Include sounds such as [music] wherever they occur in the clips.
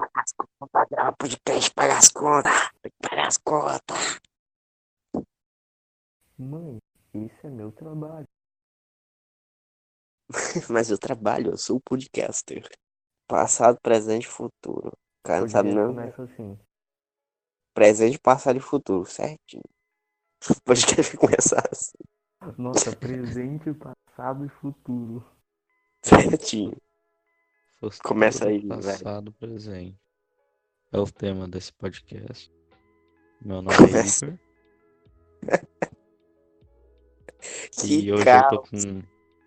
contas, gravar podcast, pagar as contas, tem que pagar as contas. Mãe, isso é meu trabalho. [laughs] Mas eu trabalho, eu sou o podcaster. Passado, presente e futuro. O cara não sabe não. começa assim. Presente, passado e futuro, certinho. O [laughs] podcast começar assim, Nossa, presente, passado e futuro. [laughs] certinho. Começa aí, velho. Passado, presente. É o tema desse podcast. Meu nome Começa. é Igor. [laughs] Que E hoje eu tô com.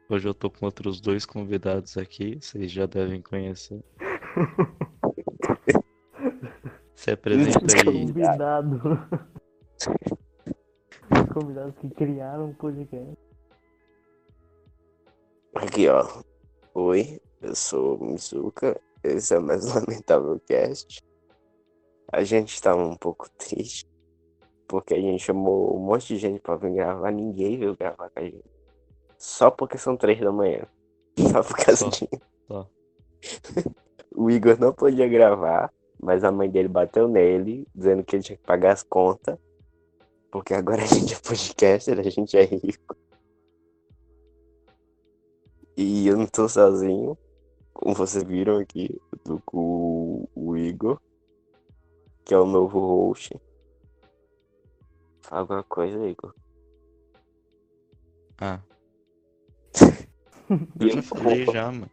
Hoje eu tô com outros dois convidados aqui, vocês já devem conhecer. [laughs] Se apresenta aí. Convidado. Os [laughs] convidados que criaram o podcast. Aqui, ó. Oi, eu sou o Mizuka. Esse é o mais [laughs] lamentável cast. A gente tá um pouco triste. Porque a gente chamou um monte de gente pra vir gravar. Ninguém veio gravar com a gente. Só porque são três da manhã. [laughs] Só por causa disso. [laughs] O Igor não podia gravar. Mas a mãe dele bateu nele, dizendo que ele tinha que pagar as contas. Porque agora a gente é podcaster, a gente é rico. E eu não tô sozinho. Como vocês viram aqui, eu tô com o, Igor, que é o novo host. Fala alguma coisa, Igor. Ah, [laughs] eu já falei já, mano.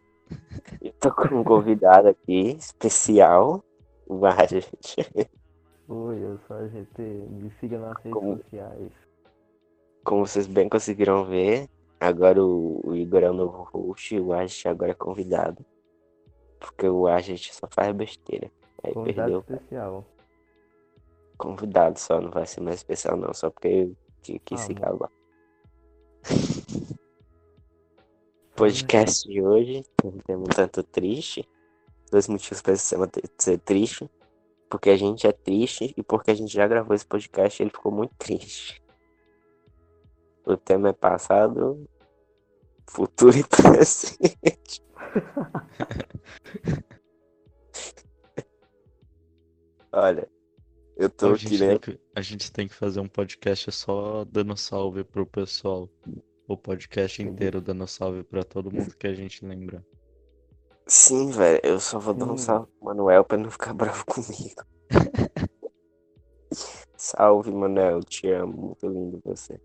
eu tô com um convidado aqui, especial, o Argent. Oi, eu sou a GT. Me siga nas redes Como- sociais. Como vocês bem conseguiram ver, agora o, o Igor é o novo host e o Argent agora é convidado. Porque o Argent só faz besteira. Aí Convidado perdeu especial. convidado só, não vai ser mais especial não, só porque eu que quis Ah, se bom. calar. [laughs] Podcast de hoje, um tema um tanto triste. Dois motivos para esse tema ser triste. Porque a gente é triste e porque a gente já gravou esse podcast e ele ficou muito triste. O tema é passado, futuro e presente. [laughs] Olha, eu tô A né? tem que, a gente tem que fazer um podcast só dando salve pro pessoal. O podcast inteiro dando salve pra todo mundo que a gente lembra. Sim, velho, eu só vou dar um salve pro Manuel pra não ficar [laughs] bravo comigo. [laughs] Salve, Manuel, te amo, muito lindo você.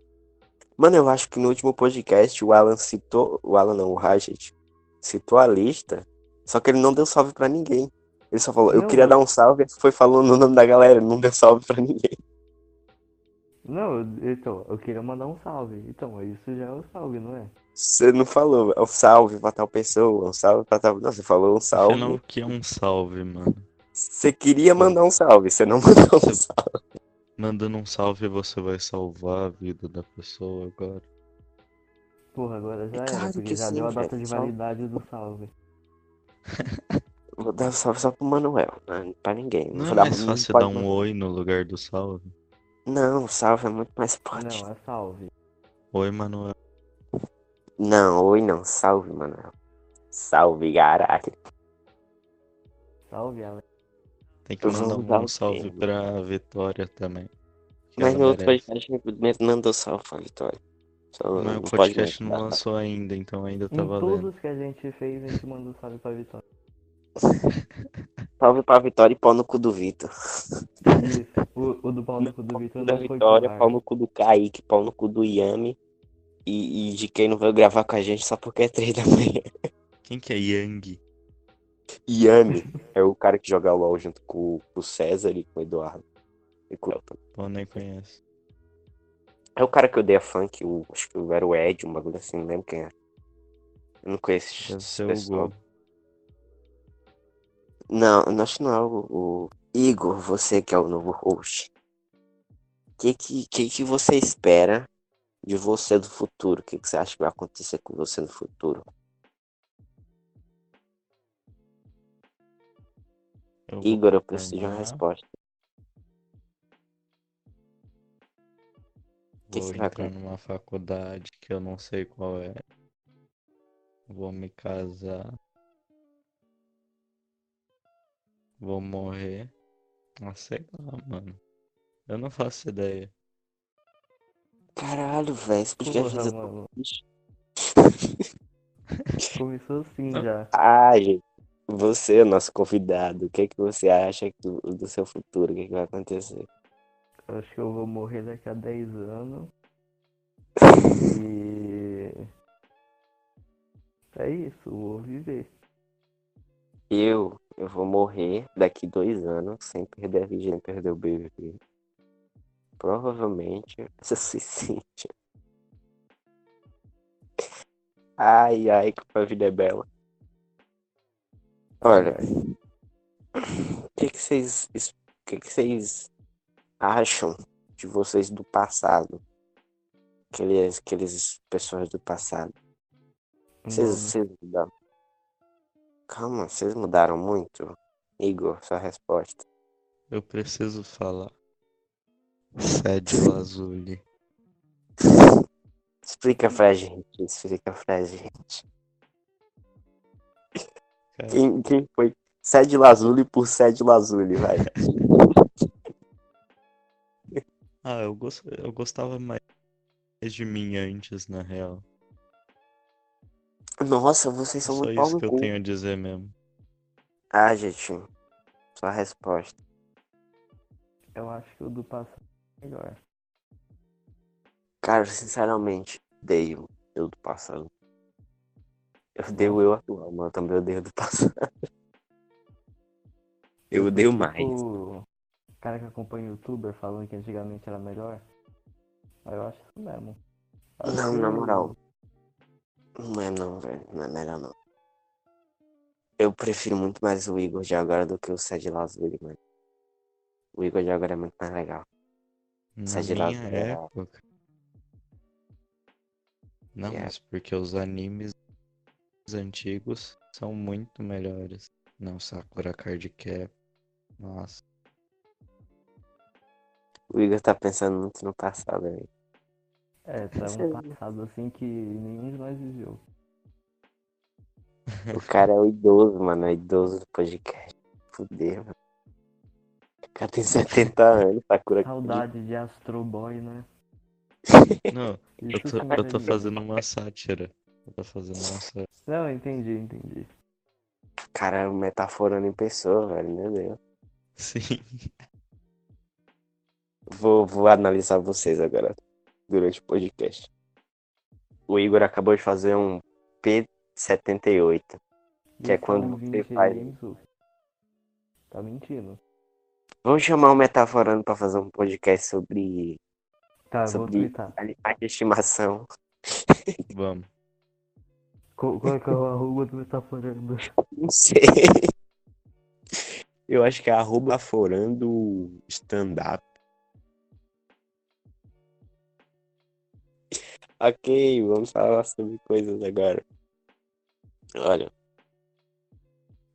Mano, eu acho que no último podcast o Alan citou, o Alan não, o Rajat, citou a lista, só que ele não deu salve pra ninguém. Ele só falou, eu Não, queria dar um salve, foi falando [laughs] o nome da galera, não deu salve pra ninguém. Não, eu- então, eu queria mandar um salve. Então, isso já é um salve, não é? Você não falou, é um salve pra tal pessoa, um salve pra tal. Não, você falou um salve. Afinal, o que é um salve, mano? Você queria mandar um salve, você não mandou um Você- salve. Mandando um salve, você vai salvar a vida da pessoa agora. Porra, agora já É era, claro porque que já sim, deu a data de salve. validade do salve. [laughs] Vou dar um salve só pro Manuel, né? pra ninguém. Não vou é mais não fácil dar um mandar- oi no lugar do salve? Não, o salve é muito mais forte. Não, é salve. Oi, Manuel. Não, oi não, salve, Manuel. Salve, caralho. Salve, Alex. Tem que mandar um salve pra Vitória também. Mas no outro merece. podcast mandou salve pra Vitória. Só Mas não o pode podcast não lançou ainda, então ainda tá Em valendo. todos que a gente fez, a gente mandou salve pra Vitória. [laughs] Salve pra Vitória e pau no cu do Vitor. Isso, o, o do pau no cu do Vitor Da não foi Vitória, pau no cu do Kaique, pau no cu do Yami. E, e de quem não veio gravar com a gente só porque é três da manhã. Quem que é Yang? Yami é o cara que joga LOL junto com, com o César e com o Eduardo. E com o Elton. Pô, nem conheço. É o cara que odeia funk, o, acho que era o Ed, um bagulho assim, não lembro quem é. Eu não conheço Deve esse pessoal. Não, eu acho que não é o, o Igor, você que é o novo host. O que, que, que, que você espera de você do futuro? O que, que você acha que vai acontecer com você no futuro? Eu Igor, eu preciso de uma resposta. que Vou que vai entrar numa faculdade que eu não sei qual é. Vou me casar. Vou morrer. Ah, sei lá, mano. Eu não faço ideia. Caralho, velho, esse podcast Porra, é tão mano. triste. [laughs] Começou assim já. Ah, gente, você é nosso convidado. O que é que você acha do, do seu futuro? O que, é que vai acontecer? Eu acho que eu vou morrer daqui a 10 anos. E. É isso, vou viver. Eu, eu vou morrer daqui dois anos sem perder a vida, sem perder o BBB. Provavelmente [laughs] essa suicídio. Ai, ai, como a vida é bela. Olha, o que que vocês, que que vocês acham de vocês do passado? Aqueles, aqueles pessoas do passado. Vocês, Mano, vocês mudaram? Calma, vocês mudaram muito? Igor, sua resposta. Eu preciso falar. Sede Lazuli. Explica pra gente, explica pra gente. Quem, quem foi? Sede Lazuli por Sede Lazuli, vai. Ah, eu, gos- eu gostava mais de mim antes, na real. Nossa, vocês são Só muito isso que eu tenho a dizer mesmo. Ah, gente, sua resposta. eu acho que o do passado é melhor. Cara, sinceramente, odeio eu do passado. Eu odeio o eu atual, mas eu também odeio o do passado. [laughs] Eu odeio mais. Tipo, o cara que acompanha o youtuber falando que antigamente era melhor. Aí eu acho isso mesmo. Acho Não, que na o- moral. Não é não, velho. Não é melhor não. Eu prefiro muito mais o Igor de agora do que o Sede Lazuli, mano. O Igor de agora é muito mais legal. Na Sede minha Lazuli era- época. Não, É. mas porque os animes antigos são muito melhores. Não, Sakura Card Cap. Nossa. O Igor tá pensando muito no passado, velho. É, tá um passado assim que nenhum de nós viveu. O cara é o idoso, mano. É o idoso do podcast. Fudeu, mano. O cara tem 70 anos, Sakura. Saudade de Astro Boy, né? Não, eu tô, que eu tô fazendo uma sátira. Eu tô fazendo sátira. Não, entendi, entendi. Cara, metaforando em pessoa, velho. Meu Deus. Sim. Vou, vou analisar vocês agora durante o podcast. O Igor acabou de fazer um P78. Que é Esse quando você faz-? Tá mentindo. Vamos chamar o Metaforando pra fazer um podcast sobre Tá, eu vou Sobre- twittar. animais de estimação. Vamos. Qual, é que é o arroba do Metaforando? Não sei. Eu acho que é arroba Metaforando stand-up. Ok, vamos falar sobre coisas agora. Olha,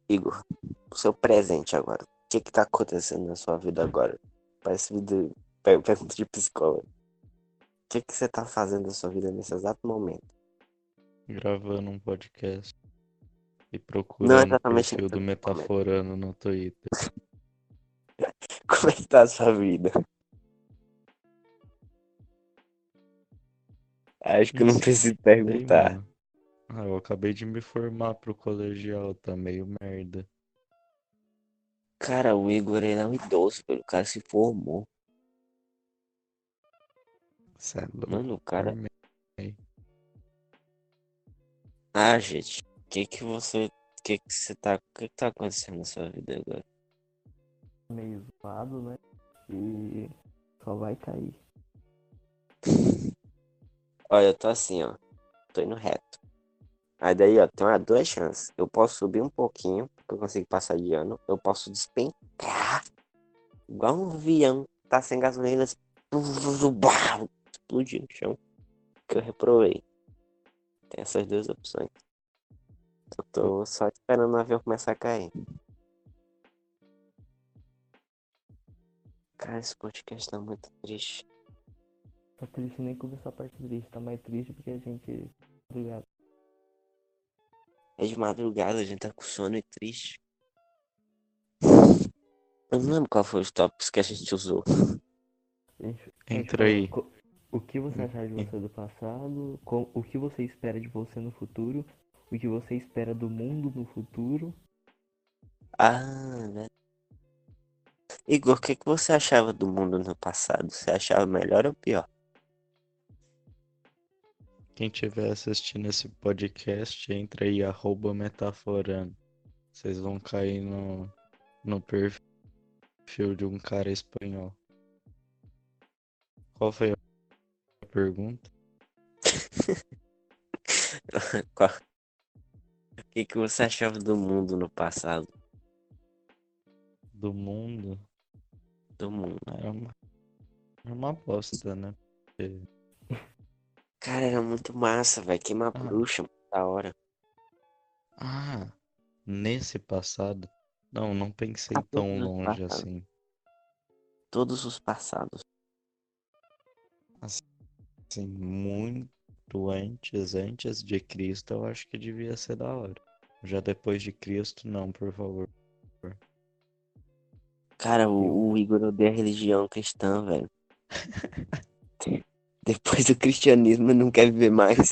Igor, o seu presente agora. O que que tá acontecendo na sua vida agora? Parece vida, per- pergunta de psicólogo. O que que você tá fazendo na sua vida nesse exato momento? Gravando um podcast. E procurando o exatamente perfil do. Metaforando no Twitter. [laughs] Como é que tá a sua vida? Acho que eu não preciso perguntar. Ah, eu acabei de me formar pro colegial, tá meio merda. Cara, o Igor ele é um idoso, velho. O cara se formou. É Mano, o cara. formei. Ah, gente. O que que você. O que que você tá. O que que tá acontecendo na sua vida agora? Meio zoado, né? E só vai cair. Olha, eu tô assim, ó. Tô indo reto. Aí daí, ó, tem uma, duas chances. Eu posso subir um pouquinho, porque eu consigo passar de ano. Eu posso despencar. Igual um avião. Tá sem gasolina. blau, Explodir no chão. Que eu reprovei. Tem essas duas opções. Eu tô só esperando o avião começar a cair. Cara, esse podcast tá muito triste. Tá triste nem começar a parte triste, tá mais triste porque a gente. Obrigado. É de madrugada, a gente tá com sono e triste. Eu não lembro qual foi os tópicos que a gente usou. Entra aí. O que você achar de você do passado, co- o que você espera de você no futuro, o que você espera do mundo no futuro. Ah, né? Igor, o que, que você achava do mundo no passado? Você achava melhor ou pior? Quem estiver assistindo esse podcast, entra aí, arroba metaforando. Vocês vão cair no, no perfil de um cara espanhol. Qual foi a pergunta? [laughs] Qual- O que, que você achava do mundo no passado? Do mundo? Do mundo. Era uma, era uma bosta, né? Porque Cara, era muito massa, velho. Queimar Ah. bruxa, da hora. Ah, nesse passado? Não, não pensei Ah, tão longe passados. assim. Todos os passados. Assim, muito antes, antes de Cristo, eu acho que devia ser da hora. Já depois de Cristo, não, por favor. Cara, o, o Igor odeia a religião cristã, velho. [laughs] Depois do cristianismo, não quer viver mais.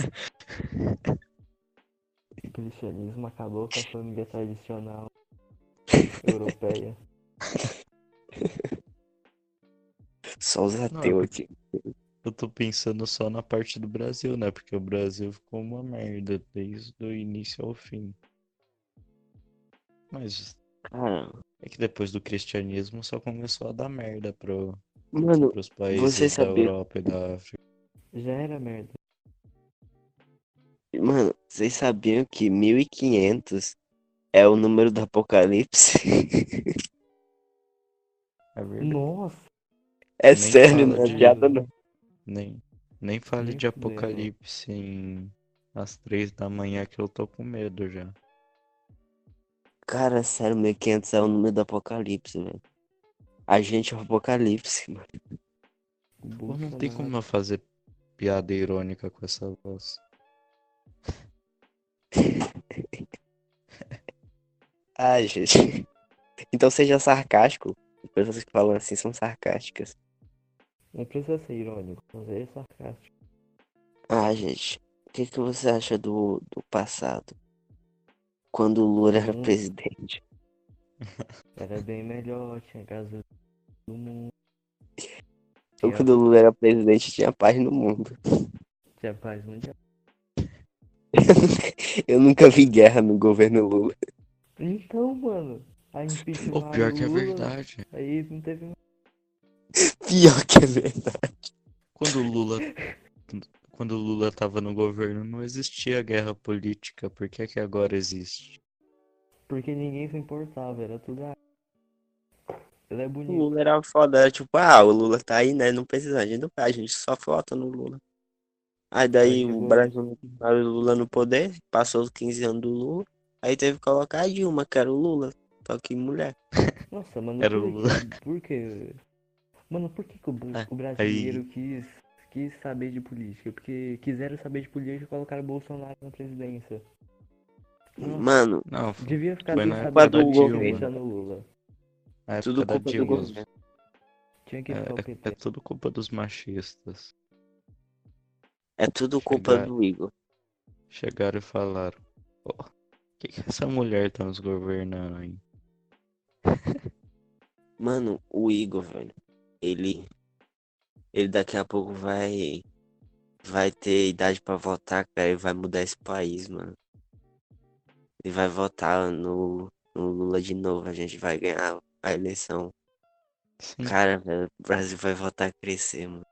O cristianismo acabou com a família tradicional [laughs] europeia. Só os é ateus aqui. Eu tô pensando só na parte do Brasil, né? Porque o Brasil ficou uma merda desde o início ao fim. Mas Cara, é que depois do cristianismo só começou a dar merda pro, mano, pros países você da sabia- Europa e da África. Já era merda. mano, vocês sabiam que 1500 é o número do apocalipse? [laughs] É verdade. Nossa, É Nem sério, não é piada não. Nem, nem fale Nem de apocalipse em às três da manhã que eu tô com medo já. Cara, sério, 1500 é o número do apocalipse, velho. A gente é o apocalipse, [laughs] mano. Pô, não tem como eu fazer piada irônica com essa voz. [laughs] Ai, gente. Então seja sarcástico. As pessoas que falam assim são sarcásticas. Não precisa ser irônico, mas é sarcástico. Ah, gente. O que, que você acha do, do passado? Quando o Lula era Hum. presidente. [laughs] Era bem melhor, tinha casa do mundo, Ou Quando o Lula era presidente, tinha paz no mundo. tinha paz mundial. [laughs] Eu nunca vi guerra no governo Lula. Então, mano, aí [laughs] O pior que é verdade. Aí não teve [laughs] Pior que é verdade. Quando o Lula, quando o Lula tava no governo, não existia guerra política. Por que que agora existe? Porque ninguém se importava, era tudo. Ele é O. Lula era foda, era tipo, ah, o Lula tá aí, né? Não precisa, a gente não faz, a gente só vota no Lula. Aí daí Aí o chegou- Brasil o Lula no poder, passou os 15 anos do Lula, aí teve que colocar a Dilma, que era o Lula, só que mulher. Nossa, mano, [laughs] Era por, o Lula. por que. Mano, por que, que o, Ah, o brasileiro quis, quis saber de política? Porque quiseram saber de política e colocaram o Bolsonaro na presidência. Nossa, Mano, Não, devia ficar na saber do governo. no Lula. a época tudo culpa do governo. Tinha que É, ficar o é- é tudo culpa dos machistas. É tudo culpa Chegar- do Igor. Chegaram e falaram: Pô, o que, que essa mulher tá nos governando aí? Mano, o Igor, velho, ele. Ele daqui a pouco vai. Vai ter idade pra votar, cara, e vai mudar esse país, mano. Ele vai votar no, no Lula de novo, a gente vai ganhar a eleição. Sim, Cara, velho, o Brasil vai voltar a crescer, mano.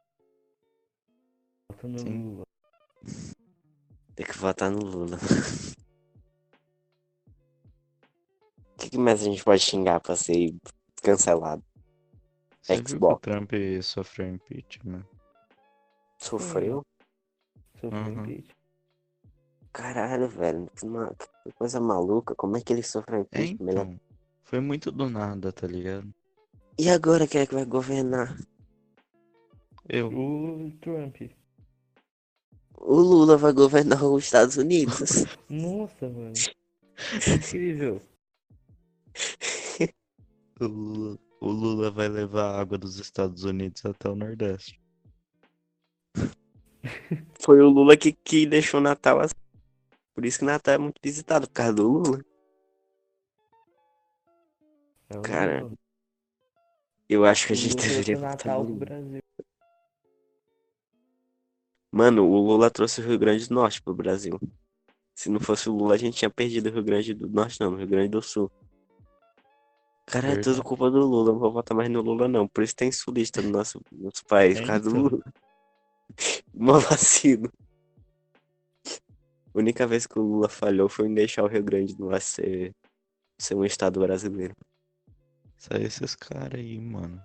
Vota no Sim. Lula. Tem que votar no Lula. [laughs] O que, que mais a gente pode xingar pra ser cancelado? Você viu que o Xbox. Trump sofreu impeachment? Sofreu? Sofreu Uhum. impeachment. Caralho, velho. Que, ma- que coisa maluca. Como é que ele sofreu É, impeachment? Então. Foi muito do nada, tá ligado? E agora quem é que vai governar? Eu. O Trump. O Lula vai governar os Estados Unidos. [laughs] Nossa, mano. Incrível. [laughs] O Lula, o Lula vai levar a água dos Estados Unidos até o Nordeste. [laughs] Foi o Lula que, que deixou Natal assim. Por isso que Natal é muito visitado, por causa do Lula. É o Cara, Lula. Eu acho que a O gente Lula deveria trouxe o votar Natal Lula. Brasil. Mano, o Lula trouxe o Rio Grande do Norte pro Brasil. Se não fosse o Lula, a gente tinha perdido o Rio Grande do Norte, não, o Rio Grande do Sul. Cara, é tudo culpa do Lula. Não vou votar mais no Lula, não. Por isso tem sulista no nosso, nosso país, É, por causa do então. Lula. [laughs] Mó vacilo. A única vez que o Lula falhou foi em deixar o Rio Grande do Norte ser, ser um estado brasileiro. Sai esses caras aí, mano.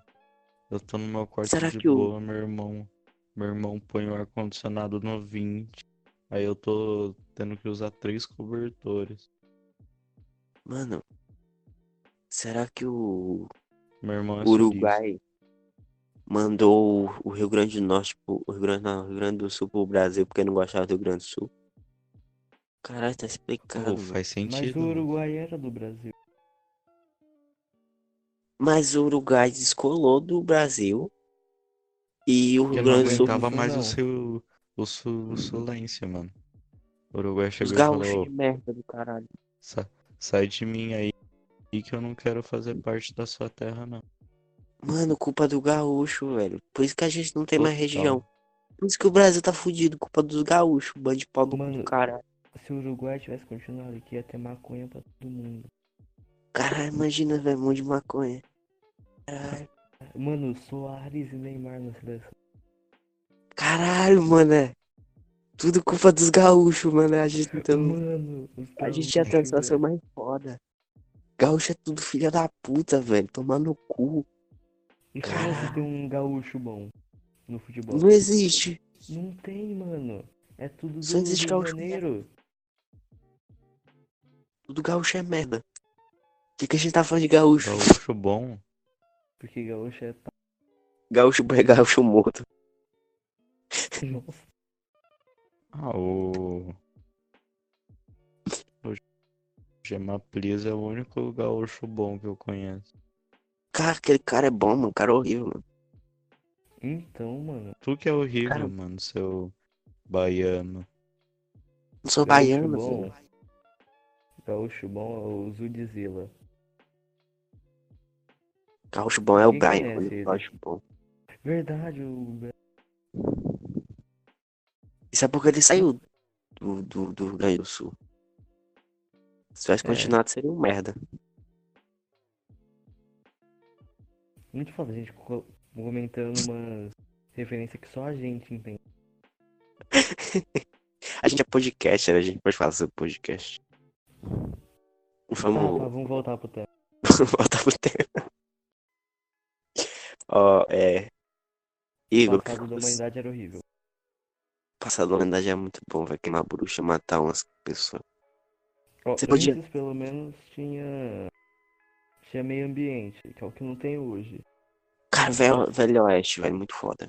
Eu tô no meu quarto Será de que boa, meu irmão. Meu irmão põe o ar-condicionado no 20. Aí eu tô tendo que usar três cobertores. Mano, será que o Meu irmão é o Uruguai mandou o- o Rio Grande do Norte, pro, o Rio Grande, não, o Rio Grande do Sul pro Brasil porque não gostava do Rio Grande do Sul? Caralho, tá explicado. Pô, faz Mas sentido. o mano. Uruguai era do Brasil. Mas o Uruguai descolou do Brasil e o Rio não Grande do Sul, aguentava Sul mais o não. seu o sul, o sulência, mano. O Uruguai os chegou e gaúchos falou, de merda do caralho. "Sa- sai de mim aí que eu não quero fazer parte da sua terra, não. Mano, culpa do gaúcho, velho. Por isso que a gente não tem mais Total. região. Por isso que o Brasil tá fudido, culpa dos gaúchos, bando de pau do cu do Mano, caralho. Se o Uruguai tivesse continuado aqui, ia ter maconha pra todo mundo. Caralho, imagina, velho, um monte de maconha. Caralho, Mano, Soares e Neymar na seleção. caralho, mano. Tudo culpa dos gaúchos, mano. A gente, então, Mano, a gente ia ter a gaúchos, situação mais foda. Gaúcho é tudo filha da puta, velho. Tomar no cu. E fala se tem um gaúcho bom no futebol. Não existe. Não tem, mano. É tudo do Só Rio existe de gaúcho Janeiro. Tudo gaúcho é merda. O que, que a gente tá falando de gaúcho? Gaúcho bom. Porque gaúcho é. Gaúcho bom é gaúcho morto. Nossa. Ah. O Gemaplis é o único gaúcho bom que eu conheço. Cara, aquele cara é bom, mano. Cara horrível, mano. Então, mano. Tu que é horrível, Cara- mano, seu baiano. Não sou Gaúcho baiano, bom. velho. Gaúcho bom é o Zudzilla. Gaúcho bom é o Quem Brian, mano. Gaúcho bom. Verdade, o. Isso é porque ele saiu do, do, do Rio Grande do Sul. Se tivesse É. continuado, seria um merda. Muito foda a gente co- comentando uma referência que só a gente entende. [laughs] A gente é podcast, né? A gente pode falar sobre podcast. Vamos vamos voltar pro tema. voltar pro tema. [laughs] [laughs] Ó, é. O Igor, o passado da humanidade era horrível. passado da humanidade é muito bom, vai queimar bruxa, matar umas pessoas. Você podia- Antes, pelo menos, tinha. Tinha meio ambiente, que é o que não tem hoje. Cara, velho, velho oeste, velho, muito foda.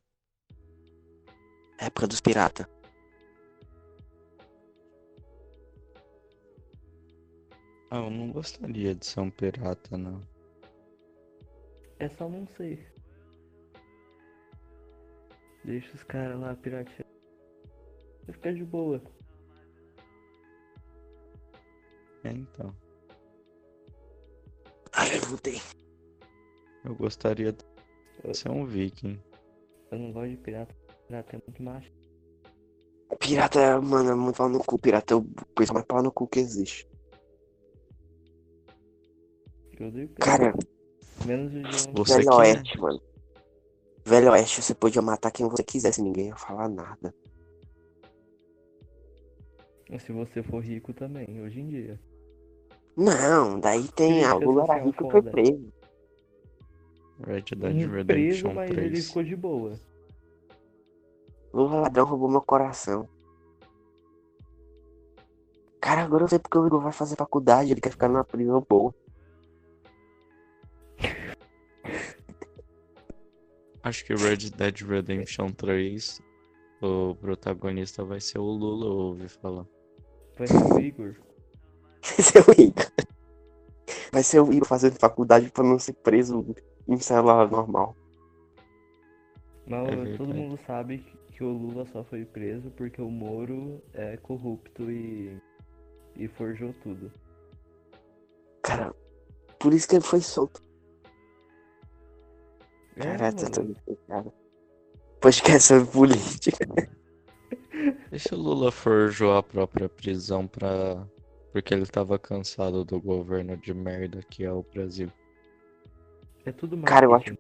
Época dos piratas. Ah, eu não gostaria de ser um pirata, não. É só não ser. Deixa os caras lá pirateando. Você fica de boa. É, então. Ai, eu voltei. Eu gostaria de ser um viking. Eu não gosto de pirata. Pirata é muito macho. Pirata, é, mano, é muito pau no cu. Pirata é o coisa mais pau no cu que existe. Eu odeio pirata. Cara, Menos o. Você Velho que é. Oeste, mano. Velho Oeste, você podia matar quem você quisesse, ninguém ia falar nada. Se você for rico também, hoje em dia. Não, daí tem. Ah, o Lula rico e foi preso. Red Dead Preso, Redemption mas ele 3. ficou de boa. Lula ladrão roubou meu coração. Cara, agora eu sei porque o Igor vai fazer faculdade, ele quer ficar numa prisão boa. Acho que Red Dead Redemption 3, o protagonista vai ser o Lula, ouvi falar. Vai ser o Igor. [laughs] Esse é o Igor. vai ser eu ir fazer faculdade pra não ser preso em celular normal. Mas É todo mundo sabe que- o Lula só foi preso porque o Moro é corrupto e, e forjou tudo. Cara, por isso que ele foi solto. É, Caraca, tá cara. Podcast sobre política. [laughs] E se o Lula forjou a própria prisão pra... porque ele tava cansado do governo de merda que é o Brasil? É tudo Cara, eu marketing.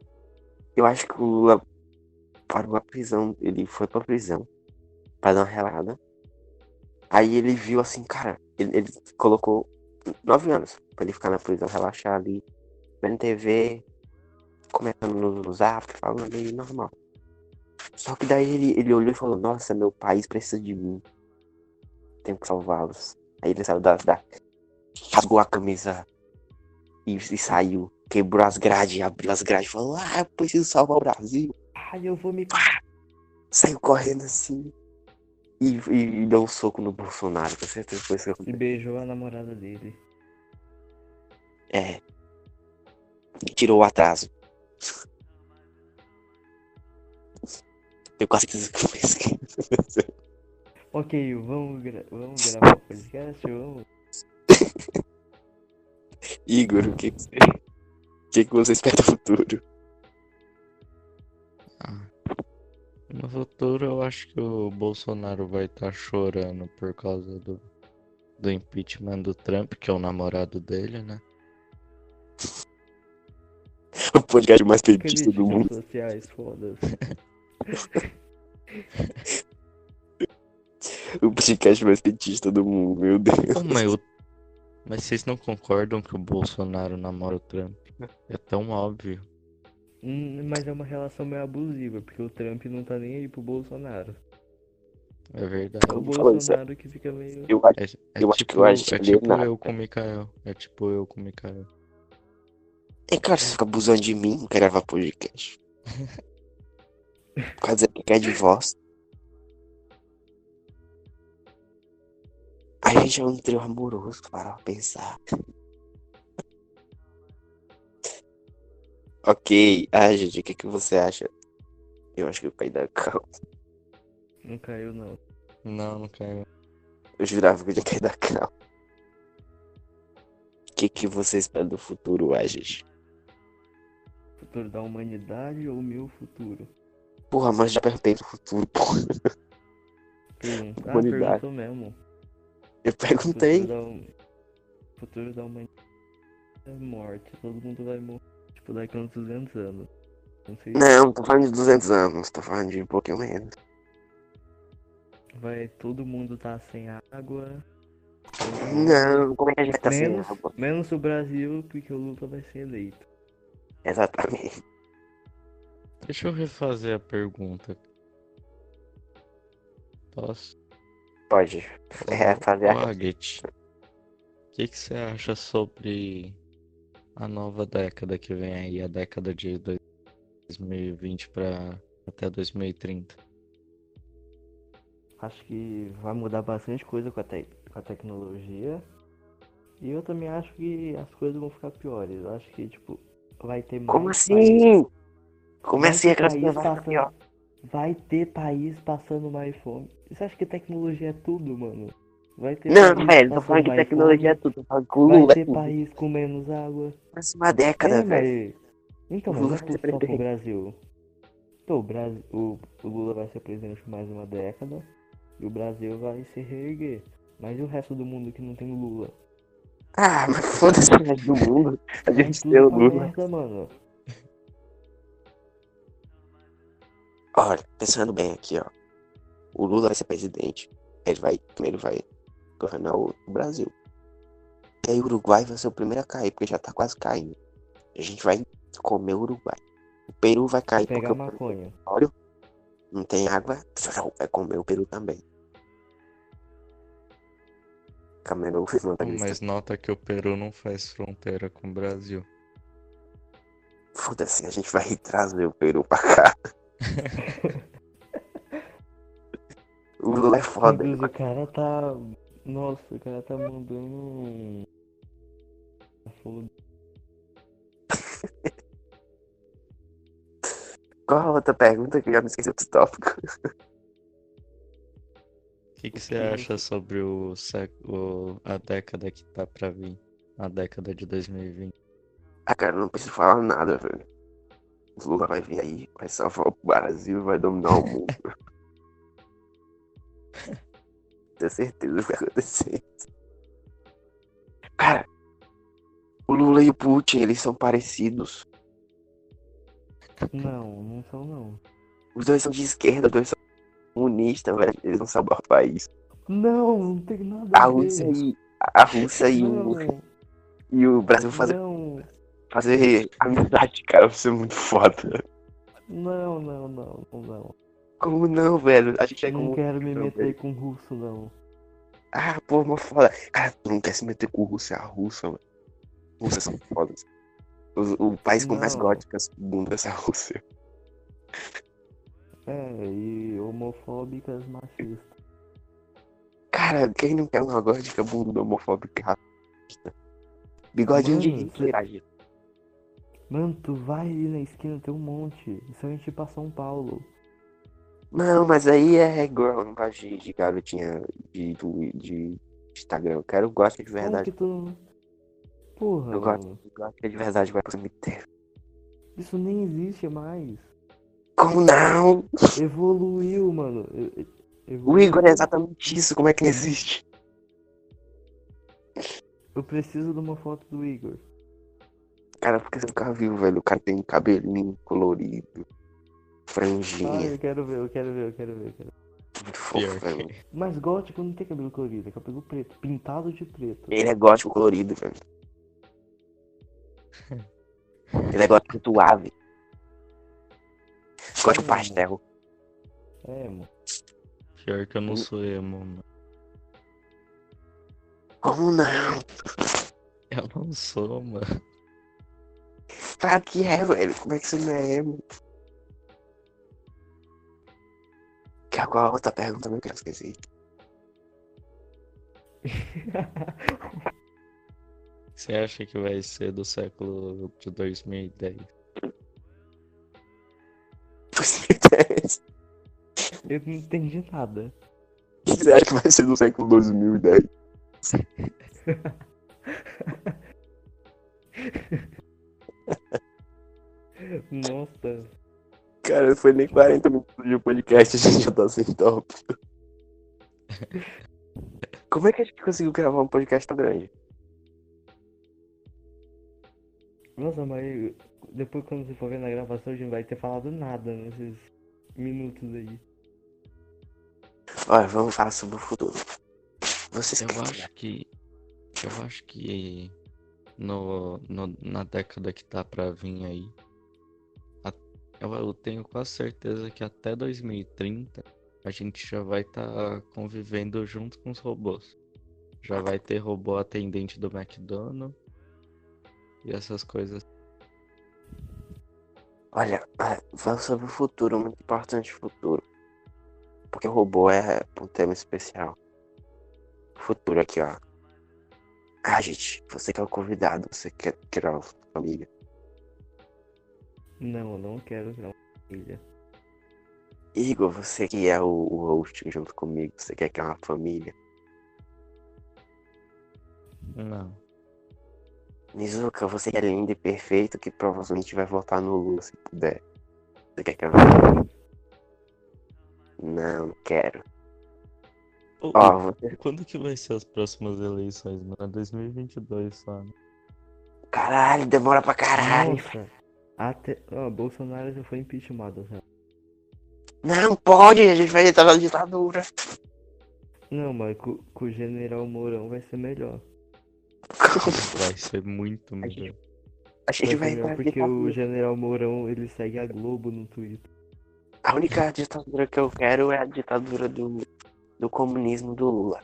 Eu acho que o Lula parou a prisão. Ele foi pra prisão pra dar uma relada. Aí ele viu assim, cara, ele, ele colocou nove anos pra ele ficar na prisão, relaxar ali, vendo TV, comentando no, no zap, falando aí normal. Só que daí ele, ele olhou e falou, nossa, meu país precisa de mim. Tenho que salvá-los. Aí ele saiu da, da. Rasgou a camisa e, e saiu. Quebrou as grades, abriu as grades e falou, ah, eu preciso salvar o Brasil. Ai, eu vou me. Saiu correndo assim. E, e, e deu um soco no Bolsonaro, com certeza foi isso que E aconteceu. beijou a namorada dele. É. Tirou o atraso. Eu quase esquecer. [laughs] Ok, vamos, gra- vamos gravar o podcast? Vamos. [laughs] Igor, o que, que você. O que, que você espera do futuro? Ah, No futuro eu acho que o Bolsonaro vai estar chorando por causa do, do impeachment do Trump, que é o namorado dele, né? [laughs] O podcast mais petista do mundo. redes sociais, foda [laughs] O podcast mais petista do mundo, meu Deus. Oh, mas, o- mas vocês não concordam que o Bolsonaro namora o Trump? É tão óbvio. Hum, mas é uma relação meio abusiva, porque o Trump não tá nem aí pro Bolsonaro. É verdade. É o Coisa. Bolsonaro que fica meio. Eu acho. É, é Eu acho que tipo, eu acho é é tipo nada. eu com o Mikael. É tipo eu com o Mikael. É claro, você fica abusando de mim, quer gravar podcast. Por causa [laughs] que quer divórcio. A gente é um trio amoroso, para pensar. ok, ah, gente, o que, que você acha? Eu acho que eu caí da cama. Não caiu, não. Não, não caiu. Eu jurava que eu ia cair da cama. O que, que você espera do futuro, Agis? Futuro da humanidade ou meu futuro? Porra, mas já perguntei do futuro, porra. Pergunta. Ah, Humanidade. perguntou mesmo. Eu perguntei. Futuro da, hum- futuro da humanidade é morte. Todo mundo vai morrer. Tipo, daqui a uns 200 anos. Não sei. Não, tô falando de 200 anos, tô falando de um pouquinho menos. Vai todo mundo tá sem água. Não, como é que a gente tá sem Menos, água? menos o Brasil, porque o Lula vai ser eleito. Exatamente. Deixa eu refazer a pergunta. Posso? Pode. É, fazer a... Agit, o que que você acha sobre a nova década que vem aí, a década de 2020 para até 2030? Acho que vai mudar bastante coisa com a, te- com a tecnologia. E eu também acho que as coisas vão ficar piores. Eu acho que, tipo, vai ter mais. Como país- assim? Como vai assim coisas vai ficar passando- pior? Vai ter país passando mais fome. Você acha que tecnologia é tudo, mano? Vai ter Não, velho, tô passando falando que tecnologia é tudo. Falando que o Vai Lula é ter tudo. país com menos água. Próxima década, É, velho. Então, mas Lula não é ser só pro. Brasil. Então, o, Brasil, o, o Lula vai ser presidente por mais uma década e o Brasil vai se reerguer. Mas e o resto do mundo que não tem Lula? Ah, mas foda-se o resto do mundo. A gente tem o Lula. merda, mano. Olha, pensando bem aqui, ó. O Lula vai ser presidente. Ele vai, primeiro vai governar o Brasil. E aí o Uruguai vai ser o primeiro a cair, porque já tá quase caindo. A gente vai comer o Uruguai. O Peru vai cair Pegar porque maconha. o petróleo não tem água. [laughs] Vai comer o Peru também. [laughs] Mas nota que o Peru não faz fronteira com o Brasil. Foda-se, a gente vai [laughs] trazer o Peru pra cá. O Lula é foda. Deus, o cara tá. Nossa, o cara tá mandando. Foda. [laughs] Qual a outra pergunta que eu já me esqueci do tópico? O que, que você acha sobre o século, a década que tá pra vir? A década de 2020? Ah, cara, não preciso falar nada, velho. O Lula vai vir aí, vai salvar o Brasil, vai dominar o mundo. [laughs] Tenho certeza que vai acontecer isso. Cara, o Lula e o Putin, eles são parecidos. Não, não são não. Os dois são de esquerda, os dois são comunistas, velho. Eles vão salvar o país. Não, não tem nada A a ver. Rússia e, a Rússia e, o, e o Brasil fazer, não, fazer amizade, cara. Vai ser muito foda. não, não, não, não, não. Como não, velho? A gente é Não quero me também. meter com russo, não. Ah, pô, uma foda. Cara, tu não quer se meter com o Rússia, a Rússia, mano. Rússia são fodas. O, o país com mais Não. góticas do mundo é essa Rússia. É, e homofóbicas machistas. Cara, quem não quer uma gótica bunda homofóbica racista? Bigodinho de Mano, Hitler. Mano, tu vai ali na esquina, tem um monte. Isso a gente pra São Paulo. Não, mas aí é igual eu não gosto de, de garotinha de, de, de Instagram. Eu quero gótica de Como verdade. que tu não... Porra, Eu gosto mano. de verdade, vai pro cemitério. Isso nem existe mais. Como não? Evoluiu, mano. E- e- O Evoluiu. Igor é exatamente isso, como é que não existe? Eu preciso de uma foto do Igor. Cara, porque você nunca viu, velho? O cara tem cabelinho colorido, Ah, franjinha, eu quero ver, eu quero ver, eu quero ver, eu quero ver. muito fofo, velho. Mas gótico não tem cabelo colorido, é cabelo preto, pintado de preto. Ele é gótico colorido, velho. Ele é gótico suave. Gótico Hum. pastel. É, mano. Pior que eu não sou emo, mano. Como não? Eu não sou, mano. Claro que é, velho. Como é que você não é emo? Que agora a outra pergunta eu quero esquecer. [laughs] Você acha que vai ser do século de 2010? 2010. Eu não entendi nada. O que você acha que vai ser do século 2010? [laughs] Nossa. Cara, não foi nem 40 minutos de podcast, a gente já tá sem tópico. Como é que a gente conseguiu gravar um podcast tão grande? Nossa, mas depois quando você for ver na gravação, a gente não vai ter falado nada nesses minutos aí. Olha, vamos falar sobre o futuro. Vocês Eu querem- acho que. Eu acho que no, no- na década que tá pra vir aí. Eu, tenho quase certeza que até 2030 a gente já vai estar convivendo junto com os robôs. Já vai ter robô atendente do McDonald's e essas coisas. Olha, é, falando sobre o futuro, muito importante o futuro. Porque o robô é um tema especial. Futuro aqui, ó. Ah, gente, você que é o convidado, você quer criar uma família. Não, eu não quero criar uma família. Igor, você que é o, o host junto comigo, você quer criar uma família. Não. Nizuka, você que é lindo e perfeito, que provavelmente vai votar no Lula se puder. Você quer criar uma família? Não, não quero. Ô, Ó, você... Quando que vai ser as próximas eleições, mano? É 2022 só, né? Caralho, demora pra caralho. Nossa. Até. Ó, Bolsonaro já foi impeachmentado, já. Não pode, a gente vai entrar na ditadura. Não, mas com, com o general Mourão vai ser melhor. [laughs] Vai ser muito melhor. A gente vai ser entrar melhor na porque o general Mourão ele segue a Globo no Twitter. A única ditadura que eu quero é a ditadura do, do comunismo do Lula.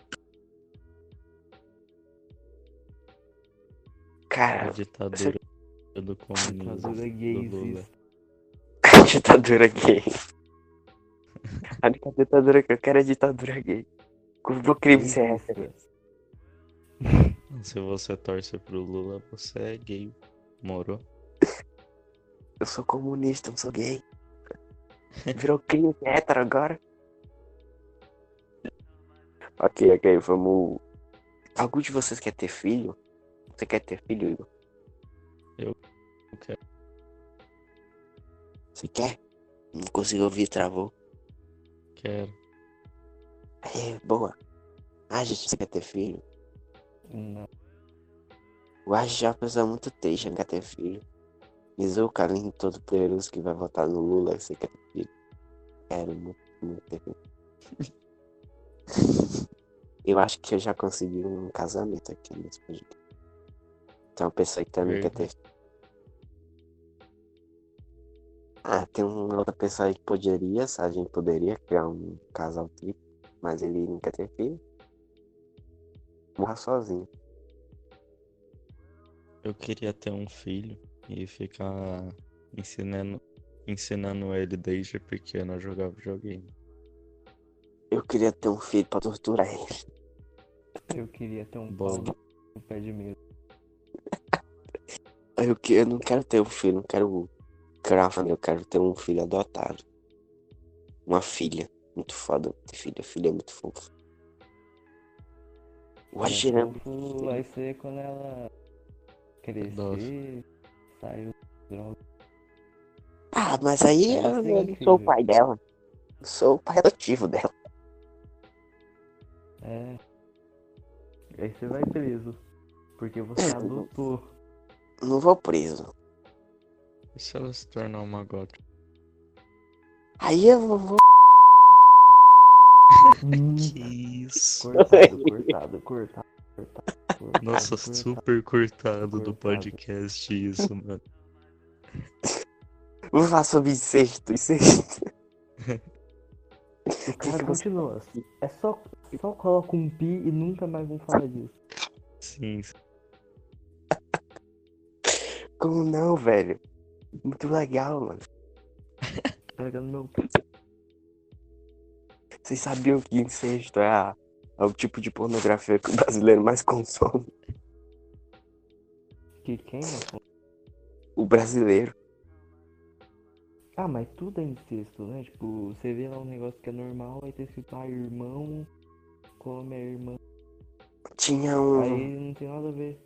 A Cara, ditadura do comunismo Ditadura do Lula. a ditadura gay. [laughs] [laughs] A única ditadura que eu quero é a ditadura gay. O crime ser hétero. [laughs] Se você torce pro Lula, você é gay. Morou? Eu sou comunista, não sou gay. Virou crime hétero agora. Ok, ok, vamos. Algum de vocês quer ter filho? Você quer ter filho, Igor? Eu quero. Você quer? Não consigo ouvir, travou. Quero. É, boa. Ah, gente, você quer ter filho? Não. Eu acho já uma pessoa muito triste, não quer ter filho. Diz o carinho todo poderoso que vai votar no Lula, você quer ter filho. Quero muito, muito ter filho. [laughs] eu acho que eu já consegui um casamento aqui nesse podcast. Tem uma pessoa que também quer ter filho. Ah, tem uma outra pessoa aí que poderia, a gente poderia criar um casal triplo, mas ele não quer ter filho. Morra sozinho. Eu queria ter um filho e ficar ensinando, ensinando ele desde pequeno a jogar videogame. Eu queria ter um filho pra torturar ele. Eu queria ter um Bom. pau no pé de mesa. Eu, que- eu não quero ter um filho, não quero família, eu quero ter um filho adotado. Uma filha. Muito foda ter filha. Filha é muito fofo. O é muito Fofo vai ser quando ela crescer, Nossa. sair droga. Ah, mas aí Ela eu, eu não sou o pai dela. Eu sou o pai adotivo dela. É. Aí você vai preso. Porque você [laughs] adotou. Não vou preso. E se ela se tornar uma gota? Aí eu vou. Que isso? [laughs] cortado, cortado, [laughs] cortado, cortado, cortado. Nossa, cortado. super cortado do Cortado. podcast isso, mano. [laughs] Vou falar sobre incesto. Incesto. O cara que você- continua. É só, só coloca um pi e nunca mais vamos falar disso. Sim, Como não, velho? Muito legal, mano. [laughs] Pega no meu. Vocês sabiam que incesto é, a- é o tipo de pornografia que o brasileiro mais consome? Que quem, mano? O brasileiro. Ah, mas tudo é incesto, né? Tipo, você vê lá um negócio que é normal, aí tem escrito, ah, irmão come a irmã. Tinha um, Aí não tem nada a ver.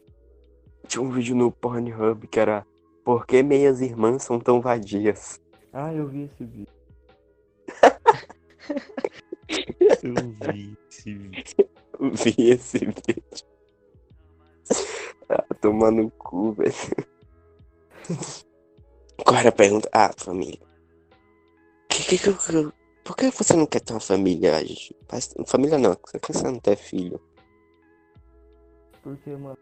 tinha um vídeo no Pornhub que era Por que meias irmãs são tão vadias? Ah, eu vi esse vídeo. [laughs] eu vi esse vídeo. Eu vi esse vídeo. Ah, tomar no cu, velho. Qual era a pergunta? Ah, família. Que, que, que, que- por que você não quer ter uma família? gente? Família não, por que você não ter filho? Porque, mano.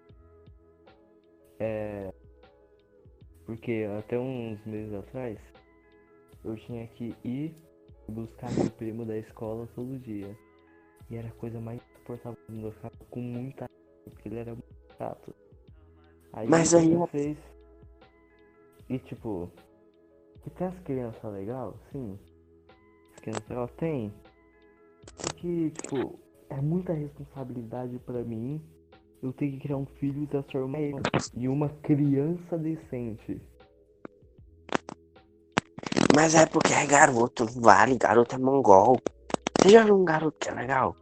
É. Porque até uns meses atrás eu tinha que ir buscar meu primo da escola todo dia. E era a coisa mais insuportável do mundo. Eu ficava com muita porque ele era muito chato. Aí Mas aí- que eu fez. E tipo. E tem as crianças legal? Sim. As crianças legal tem. Só que, tipo, é muita responsabilidade pra mim eu tenho que criar um filho e transformar ele em uma criança decente. Mas é porque é garoto, não vale, garoto é mongol. Você já viu um garoto que é legal?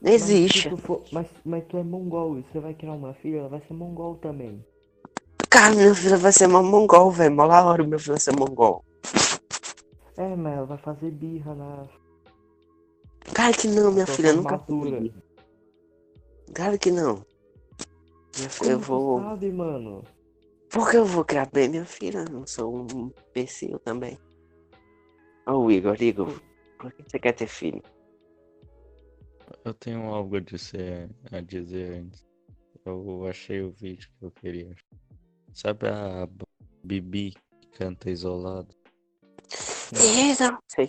Não Mas existe. tu for- mas, mas tu é mongol e você vai criar uma filha, ela vai ser mongol também. Cara, meu filho vai ser uma mongol, velho. Mó da hora meu filho vai ser mongol. É, mas ela vai fazer birra na Cara que não, minha filha nunca. Claro que não. Minha filha, eu vou. sabe, mano? Porque eu vou criar bem minha filha. Não sou um imbecil também. Ô, Igor, Igor, por que você quer ter filho? Eu tenho algo a dizer, a dizer antes. Eu achei o vídeo que eu queria. Sabe a Bibi que canta isolado? Eita, sei.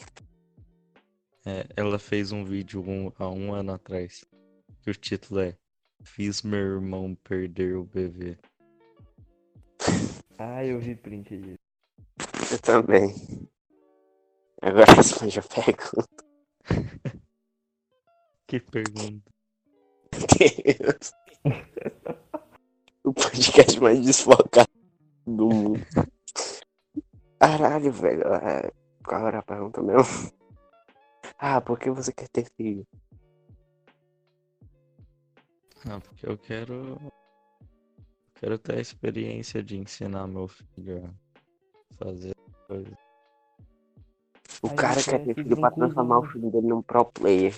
É, ela fez um vídeo um- há um ano atrás. Que o título é Fiz meu irmão perder o bebê. Ah, eu vi print disso. Eu também. Agora responde a pergunta. Que pergunta. Deus. o podcast mais desfocado do mundo. Caralho, velho. é, Qual era a pergunta mesmo? Ah, por que você quer ter filho? Ah, porque eu quero. Quero ter a experiência de ensinar meu filho a fazer coisas. O Aí cara quer ter filho pra transformar o filho dele num pro player.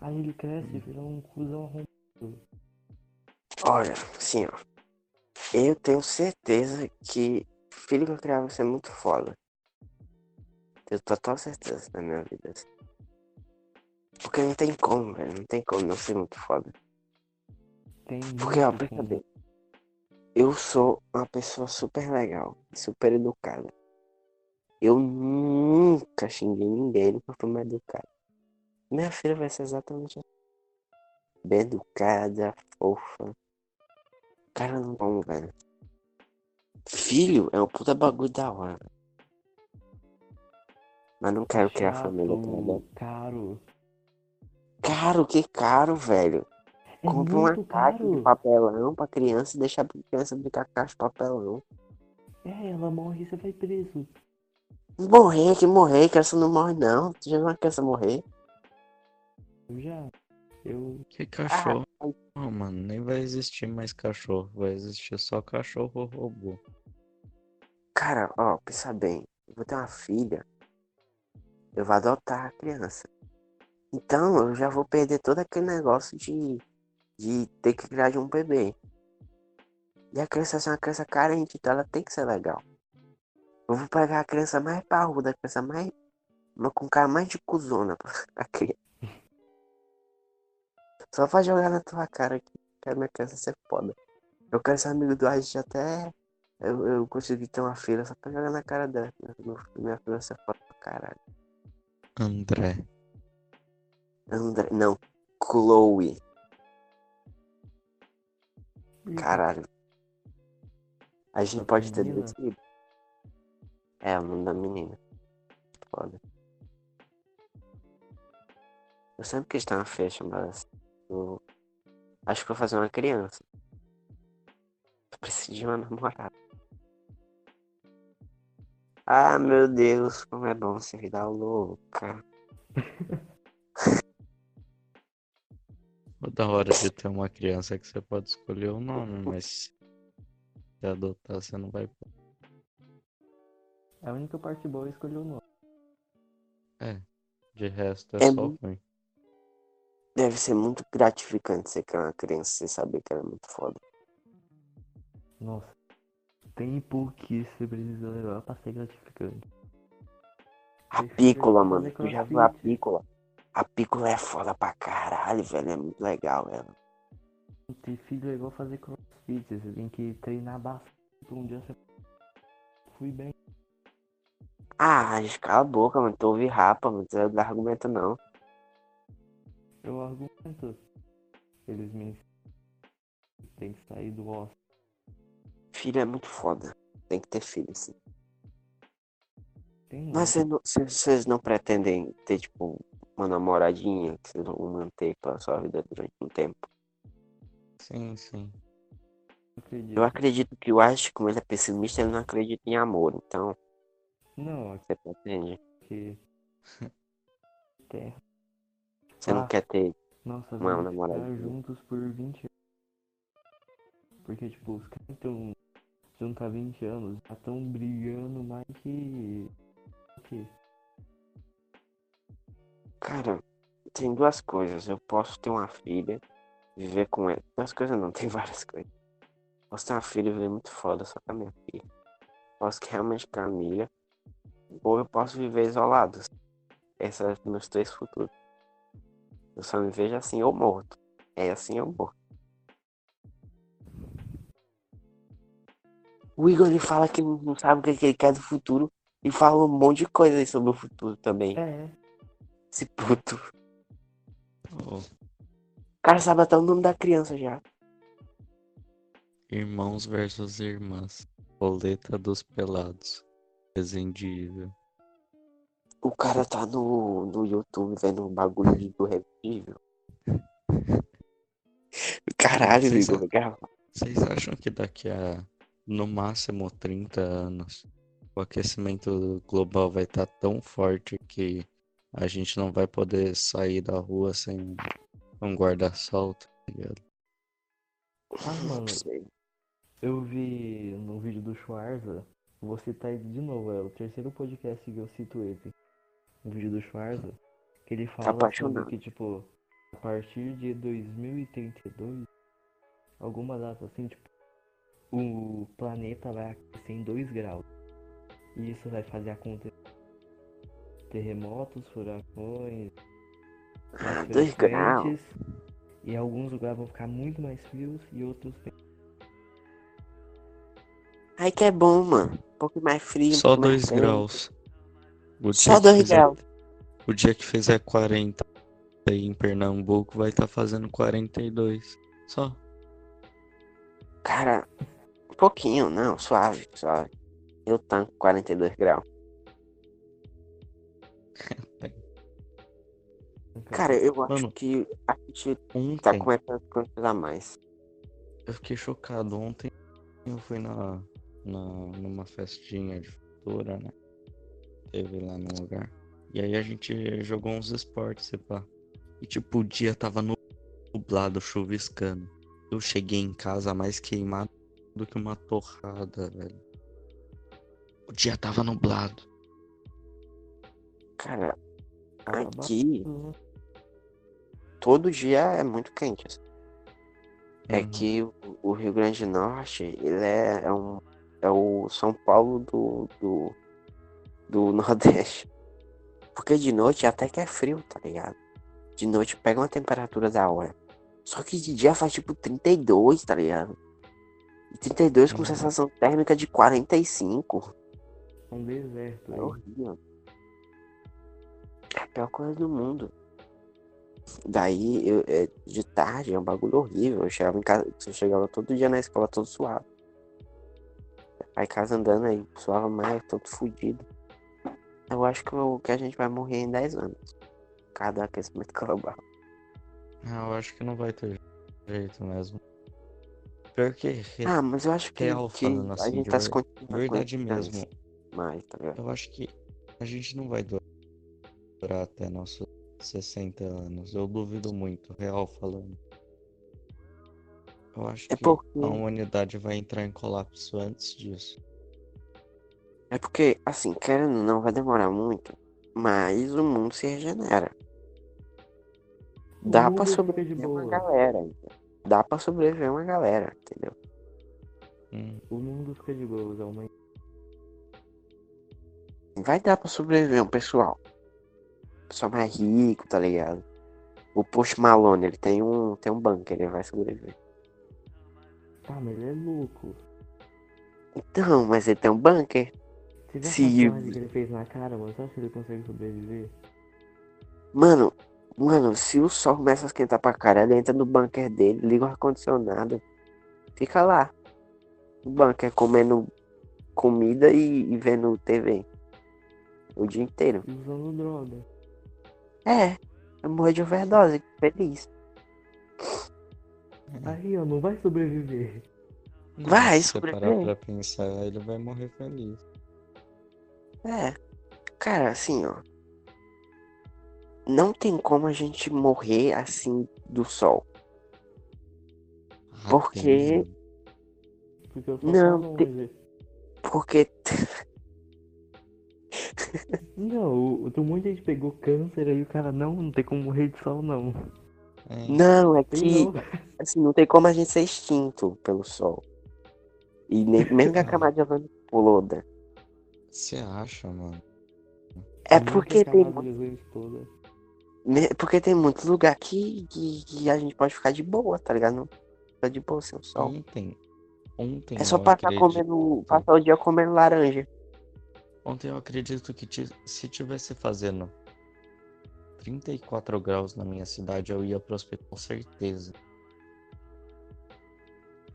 Aí ele cresce e vira um cuzão arrombado. Olha, assim, ó. Eu tenho certeza que o filho que eu criar vai ser muito foda. Tenho total certeza na minha vida. assim. Porque não tem como, velho. Não tem como não ser muito foda. Tem Porque, ó, bem. Eu sou uma pessoa super legal, super educada. Eu nunca xinguei ninguém porque eu mal educado. Minha filha vai ser exatamente assim. Bem educada, fofa. Cara, não como, velho. Filho é um puta bagulho da hora. Mas não quero criar família, tá? Chato, caro. Caro, que caro, velho. É Compra uma caixa de papelão pra criança e deixa a criança brincar com a caixa de papelão. É, ela morre e você vai preso. Morrer, que morrer, criança não morre não. Tu já viu uma criança morrer? Eu já. Eu. Que cachorro? ai. Não, mano, nem vai existir mais cachorro. Vai existir só cachorro robô. Cara, ó, pensa bem. Eu vou ter uma filha. Eu vou adotar a criança. Então eu já vou perder todo aquele negócio de, de ter que criar de um bebê. E a criança ser uma criança carente, então ela tem que ser legal. Eu vou pegar a criança mais parruda, a criança mais. com cara mais de cuzona [laughs] pra criança. Só pra jogar na tua cara que quero minha criança ser foda. Eu quero ser amigo do Agit até eu, eu consegui ter uma filha só pra jogar na cara dela. Meu, minha filha ser foda pra caralho. André. André, não, Chloe. Caralho. A gente pode ter dois filhos. É, o nome da menina. Foda. Eu sempre quis ter uma filha chamada assim. Eu... Acho que vou fazer uma criança. Eu preciso de uma namorada. Ah, meu Deus, como é bom ser vida louca. [laughs] O da hora de ter uma criança é que você pode escolher o nome, mas se adotar você não vai. A única parte boa é escolher o nome. É. De resto é, É só ruim. Deve ser muito gratificante você criar uma criança e saber que ela é muito foda. Nossa. Tempo que você precisa levar pra ser gratificante. A pícola, mano. Tu já viu a pícola? A pícola é foda pra caralho, velho. É muito legal, ela. Ter filho é igual fazer crossfit. Você tem que treinar bastante um dia você fui bem. Ah, cala a boca, mano. Tu ouve rapa, mano. Tu não argumento, não. Eu argumento. Eles me. Tem que sair do osso. Filho é muito foda. Tem que ter filho, sim. Tem Mas vocês não, cês- não pretendem ter, tipo, uma namoradinha que vocês vão manter pela sua vida durante um tempo? Sim, sim. não acredito. Eu acredito que o Ash, como ele é pessimista, ele não acredita em amor. Então, Não, você pretende. aqui. Terra. Você não Ah. quer ter. Nossa, Uma ficar juntos por 20 anos. Porque, tipo, os caras estão juntos há 20 anos, já estão brigando mais que. O quê? Cara, tem duas coisas. Eu posso ter uma filha, viver com ela. Duas coisas não, [laughs] tem várias coisas. Posso ter uma filha e viver muito foda só com a minha filha. Posso que realmente com a amiga. Ou eu posso viver isolado. Esses são os meus três futuros. Eu só me vejo assim ou morto. É assim ou morto. O Igor ele fala que não sabe o que ele quer do futuro e fala um monte de coisa sobre o futuro também. É, Esse puto. Ô, O cara sabe até o nome da criança já. irmãos versus irmãs. Roleta dos pelados. Resendível. O cara tá no, no YouTube vendo um bagulho de- do Revivível. [laughs] Caralho, Vocês Igor, grava. Vocês acham que daqui a no máximo 30 anos o aquecimento global vai estar tão forte que a gente não vai poder sair da rua sem um guarda-sol, tá ligado? Ah, mano, eu vi no vídeo do Schwarza, vou citar ele de novo, é o terceiro podcast que eu cito ele. No vídeo do Schwarza, que ele fala sobre apaixonado. que, tipo, a partir de 2032, alguma data assim, tipo, o planeta vai aquecer em 2 graus. E isso vai fazer acontecer terremotos, furacões, Ah, dois graus. e alguns lugares vão ficar muito mais frios e outros. Ai que é bom, mano. Um pouco mais frio. Só pouco mais 2 quente. graus. O Só dia que dois fizer- graus. O dia que fizer 40 aí em Pernambuco vai estar fazendo 42. Só. Cara, um pouquinho, não, suave, suave. Eu tanco 42 graus. Cara, eu acho Mano, que a gente tá Ontem começando a coisas a mais. eu fiquei chocado. Ontem eu fui na, na numa festinha de futura, né? Teve lá no lugar. E aí a gente jogou uns esportes, sei. E tipo, o dia tava nu- nublado, chuviscando. Eu cheguei em casa mais queimado do que uma torrada, velho. O dia tava nublado. Cara, aqui todo dia é muito quente. assim. É Uhum. que o, Rio Grande do Norte, ele é, é um é o São Paulo do, do, do [laughs] Nordeste. Porque de noite até que é frio, tá ligado? De noite pega uma temperatura da hora. Só que de dia faz tipo 32, tá ligado? E 32 com Uhum. sensação térmica de 45. É um deserto É aí. horrível. É a pior coisa do mundo. Daí, eu- é, de tarde, é um bagulho horrível. Eu chegava em casa, eu chegava todo dia na escola todo suado. Aí casa andando aí, suava mais, todo fudido. Eu acho que, o- que a gente vai morrer em 10 anos. Cada aquecimento global. Ah, eu acho que não vai ter jeito mesmo. Pior que Ah, mas eu acho que, real que a assim, gente de tá se continuando verdade mesmo. mais, tá ligado? Eu acho que a gente não vai durar até nossos 60 anos. Eu duvido muito, real falando. Eu acho É que porque, a humanidade vai entrar em colapso antes disso. é porque, assim, querendo ou não, vai demorar muito, mas o mundo se regenera. O Dá fica sobreviver uma boa. galera. entendeu? Dá pra sobreviver uma galera, entendeu? Hum, O mundo fica de boas, é uma Vai dar pra sobreviver um pessoal. Pessoal mais rico, tá ligado? O Post Malone, ele tem um, tem um bunker, ele vai sobreviver. Tá, mas ele é louco. Então, mas ele tem um bunker. Você viu a Se- que ele fez na cara, mano? Você acha que ele consegue sobreviver? Mano, mano, se o sol começa a esquentar pra caralho, ele entra no bunker dele, liga o ar-condicionado. Fica lá. No bunker, comendo comida e, e vendo TV. O dia inteiro. Usando droga. É, eu morri de overdose, feliz. Aí, ó, não vai sobreviver. Vai se você parar sobreviver. pra pensar, ele vai morrer feliz. É. Cara, assim, ó. Não tem como a gente morrer assim do sol. Por tem, quê? mano. Porque eu Não, tem- longe. Porque. Não, tem de gente pegou câncer aí, o cara, não, não tem como morrer de sol, não. É, Não, é que. não. Assim, não tem como a gente ser extinto pelo sol. E nem, [laughs] mesmo que a camada de ozônio exploda. Você acha, mano? É Muita porque tem, porque tem muito lugar que, que, que a gente pode ficar de boa, tá ligado? Não fica de boa sem o sol. Ontem. Ontem É só eu passar acredito- comendo. Passar o dia comendo laranja. Ontem eu acredito que se tivesse fazendo 34 graus na minha cidade, eu ia pro hospital com certeza.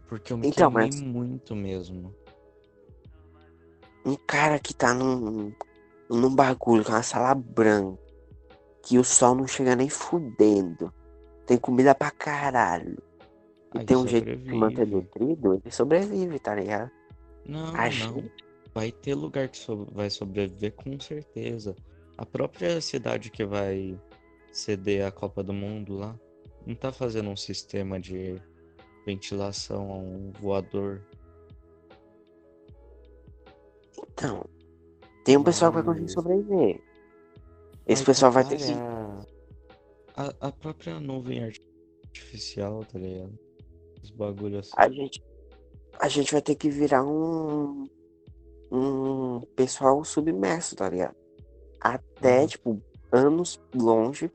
Porque eu me Então, queimei mas- muito mesmo. Um cara que tá num, num bagulho, com uma sala branca, que o sol não chega nem fudendo. Tem comida pra caralho. E Aí tem um jeito de manter sobrevive. nutrido, ele sobrevive, tá ligado? Não, A não. gente- vai ter lugar que so- vai sobreviver com certeza. A própria cidade que vai ceder a Copa do Mundo lá não tá fazendo um sistema de ventilação a um voador. Então, tem um pessoal que vai conseguir sobreviver. Esse pessoal vai ter que. A, a própria nuvem artificial, tá ligado? Os bagulhos assim. A gente, a gente vai ter que virar um. Um pessoal submerso, tá ligado? Até, Uhum. tipo, anos longe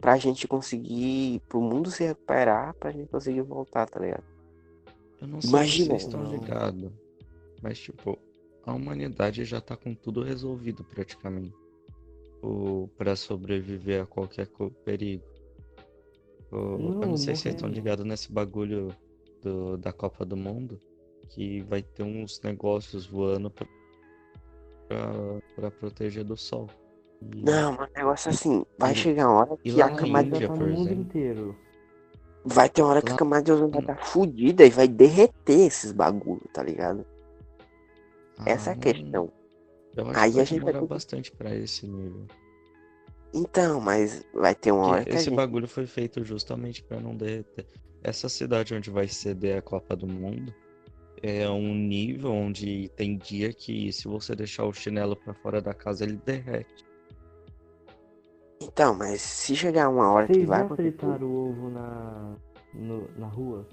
pra gente conseguir. Pro mundo se recuperar, pra gente conseguir voltar, tá ligado? Eu não sei Imagina. se vocês estão Não. ligados, mas tipo, a humanidade já tá com tudo resolvido praticamente. O, pra sobreviver a qualquer perigo. O- eu Não, não sei não se vocês estão ligados nesse bagulho do, da Copa do Mundo, que vai ter uns negócios voando pra, pra, pra proteger do sol. E- Não, mas o negócio é assim, vai E- chegar uma hora que a camada. Índia, tá por no mundo exemplo. inteiro. Vai ter uma hora que a Lá- camada de ozônio vai Hum. estar fudida e vai derreter esses bagulho, tá ligado? Essa é a Ah, questão. Eu acho Aí que vai a gente vai bastante pra esse nível. Então, mas vai ter uma hora que a esse gente. bagulho foi feito justamente pra não derreter. Essa cidade onde vai ceder a Copa do Mundo é um nível onde tem dia que se você deixar o chinelo pra fora da casa ele derrete. Então, mas se chegar uma hora que Vocês vai já acontecer. fritaram o ovo na, no- na rua?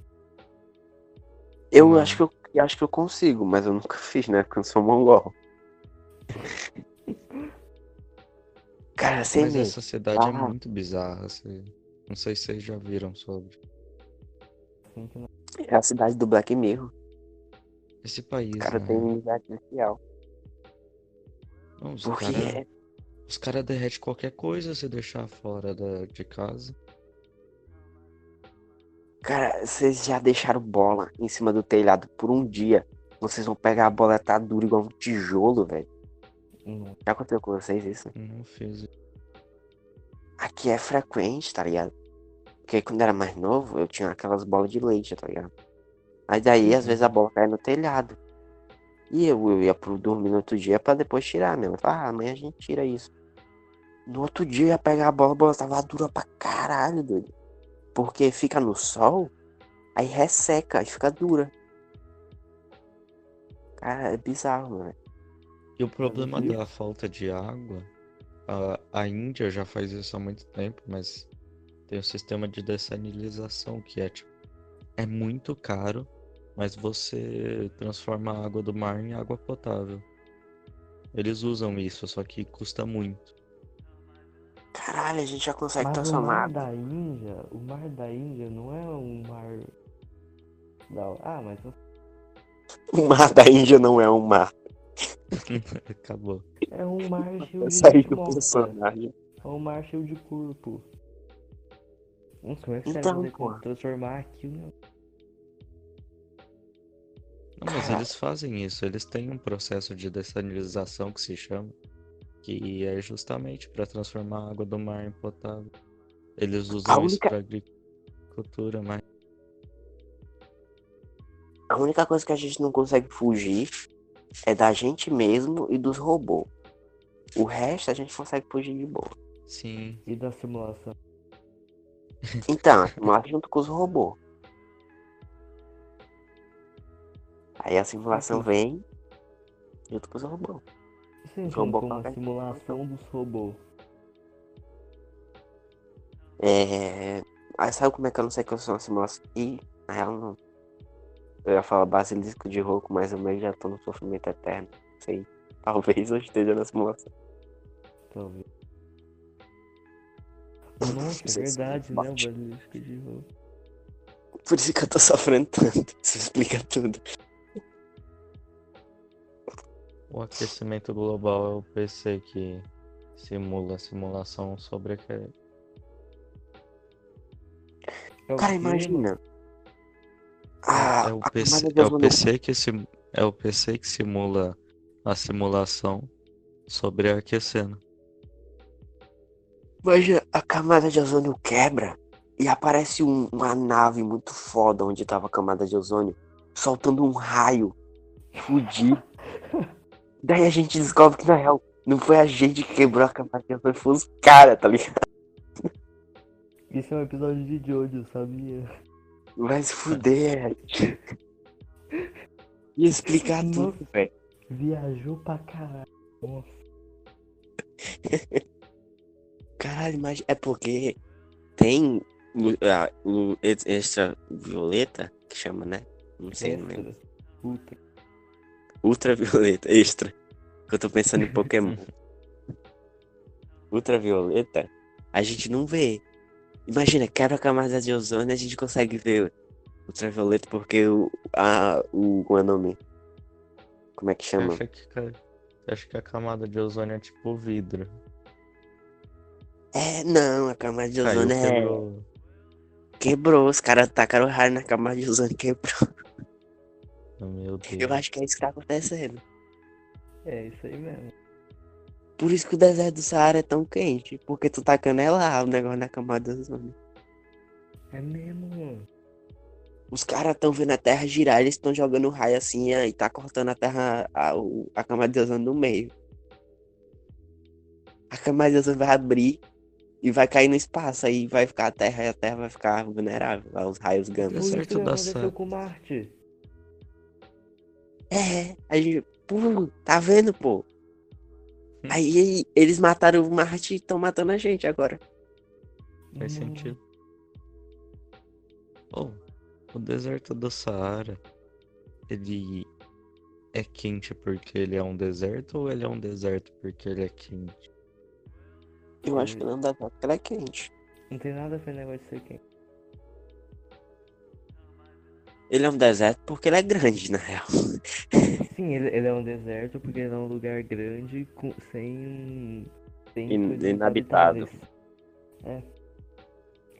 Eu Não. acho que eu, eu acho que eu consigo, mas eu nunca [laughs] fiz, né? Porque eu sou mongol. [laughs] Cara, sem Mas medo. essa cidade é Ah. muito bizarra. assim. Não sei se vocês já viram sobre. Que É a cidade do Black Mirror. Esse país, O cara né? tem unidade social. Não, os Porque caras é- os cara derretem qualquer coisa se deixar fora da, de casa. Cara, vocês já deixaram bola em cima do telhado por um dia. Vocês vão pegar a bola, tá dura igual um tijolo, velho. não. Já aconteceu com vocês isso? Não fiz. Aqui é frequente, tá ligado? Porque quando eu era mais novo, eu tinha aquelas bolas de leite, tá ligado? Aí daí, às vezes, a bola caía no telhado. E eu, eu ia pro dormir no outro dia pra depois tirar mesmo. Ah, amanhã a gente tira isso. No outro dia eu ia pegar a bola, a bola tava dura pra caralho, doido. Porque fica no sol, aí resseca, aí fica dura. Cara, é bizarro, mano. E o problema vi. da falta de água, a, a Índia já faz isso há muito tempo, mas tem o sistema de dessalinização que é tipo, é muito caro, mas você transforma a água do mar em água potável. Eles usam isso, só que custa muito. Caralho, a gente já consegue Mas o transformar. mar da Índia, o mar da Índia não é um mar. Da... Ah, mas [laughs] O mar da Índia não é um mar. [laughs] Acabou. é um mar [laughs] cheio de saí gente do personagem. É um mar cheio de corpo. Nossa, como é que Então, caras pô. conseguem transformar aquilo? Não? Mas eles fazem isso, eles têm um processo de dessalinização que se chama, que é justamente para transformar a água do mar em potável. Eles usam isso única- para agricultura, mas A única coisa que a gente não consegue fugir é da gente mesmo e dos robôs. O resto a gente consegue fugir de boa. sim, E da simulação. Então, [laughs] simular junto com os robôs. Aí a simulação vem junto com os robôs. E se a simulação dos robôs? É. Aí sabe como é que eu não sei que eu sou uma simulação? Ih, na real não. Eu ia falar basilisco de rouco, mas eu meio já tô no sofrimento eterno. Não sei. [laughs] Talvez eu esteja na simulação. Talvez. [laughs] Nossa, é verdade, né? O basilisco de roupa. Por isso que eu tô sofrendo tanto. Isso explica tudo. O aquecimento global é o PC que simula a simulação sobre aquele. É Cara, imagina. Ah, É o a PC, é o PC que sim, é o PC que simula a simulação sobre aquecendo. Imagina, a camada de ozônio quebra e aparece um- uma nave muito foda onde tava a camada de ozônio, soltando um raio fudido. Daí a gente descobre que na real não foi a gente que quebrou a ozônio, foi os caras, tá ligado? Isso é um episódio de Jojo, sabia? Vai se fuder. Ia explicar Nossa. tudo, velho. Viajou pra caralho. Nossa. Caralho, mas é porque tem a ex- extra violeta, que chama, né? Não sei. Extra. Puta. Ultravioleta, [laughs] extra. Eu tô pensando em Pokémon. Ultravioleta, a gente não vê. Imagina, quebra a camada de ozônio e a gente consegue ver ultravioleta porque o. A, o. Como é o nome? Como é que chama? acha que, acha que a camada de ozônio é tipo vidro? É, não, a camada de Caiu, ozônio é. quebrou. Quebrou, os caras tacaram raio na camada de ozônio e quebrou. Meu Deus. Eu acho que é isso que tá acontecendo. É isso aí mesmo. Por isso que o deserto do Saara é tão quente. Porque tu tacando é lá o negócio na camada de ozônio. É mesmo, mano. Os caras estão vendo a Terra girar, eles estão jogando raio assim e tá cortando a Terra, a, a camada de ozônio no meio. A camada de ozônio vai abrir e vai cair no espaço, aí vai ficar a Terra e a Terra vai ficar vulnerável aos raios gama. Isso da aconteceu com Marte. É, a gente, pô, tá vendo, pô? Aí eles mataram o Marte e estão matando a gente agora. Faz Não. sentido. Oh, o deserto do Saara, ele é quente porque ele é um deserto ou ele é um deserto porque ele é quente? Eu acho que não dá pra porque ela é quente. Não tem nada a ver com o negócio de ser quente. Ele é um deserto porque ele é grande, na real. [laughs] Sim, ele, ele é um deserto porque ele é um lugar grande com, sem. sem In- inabitado. É.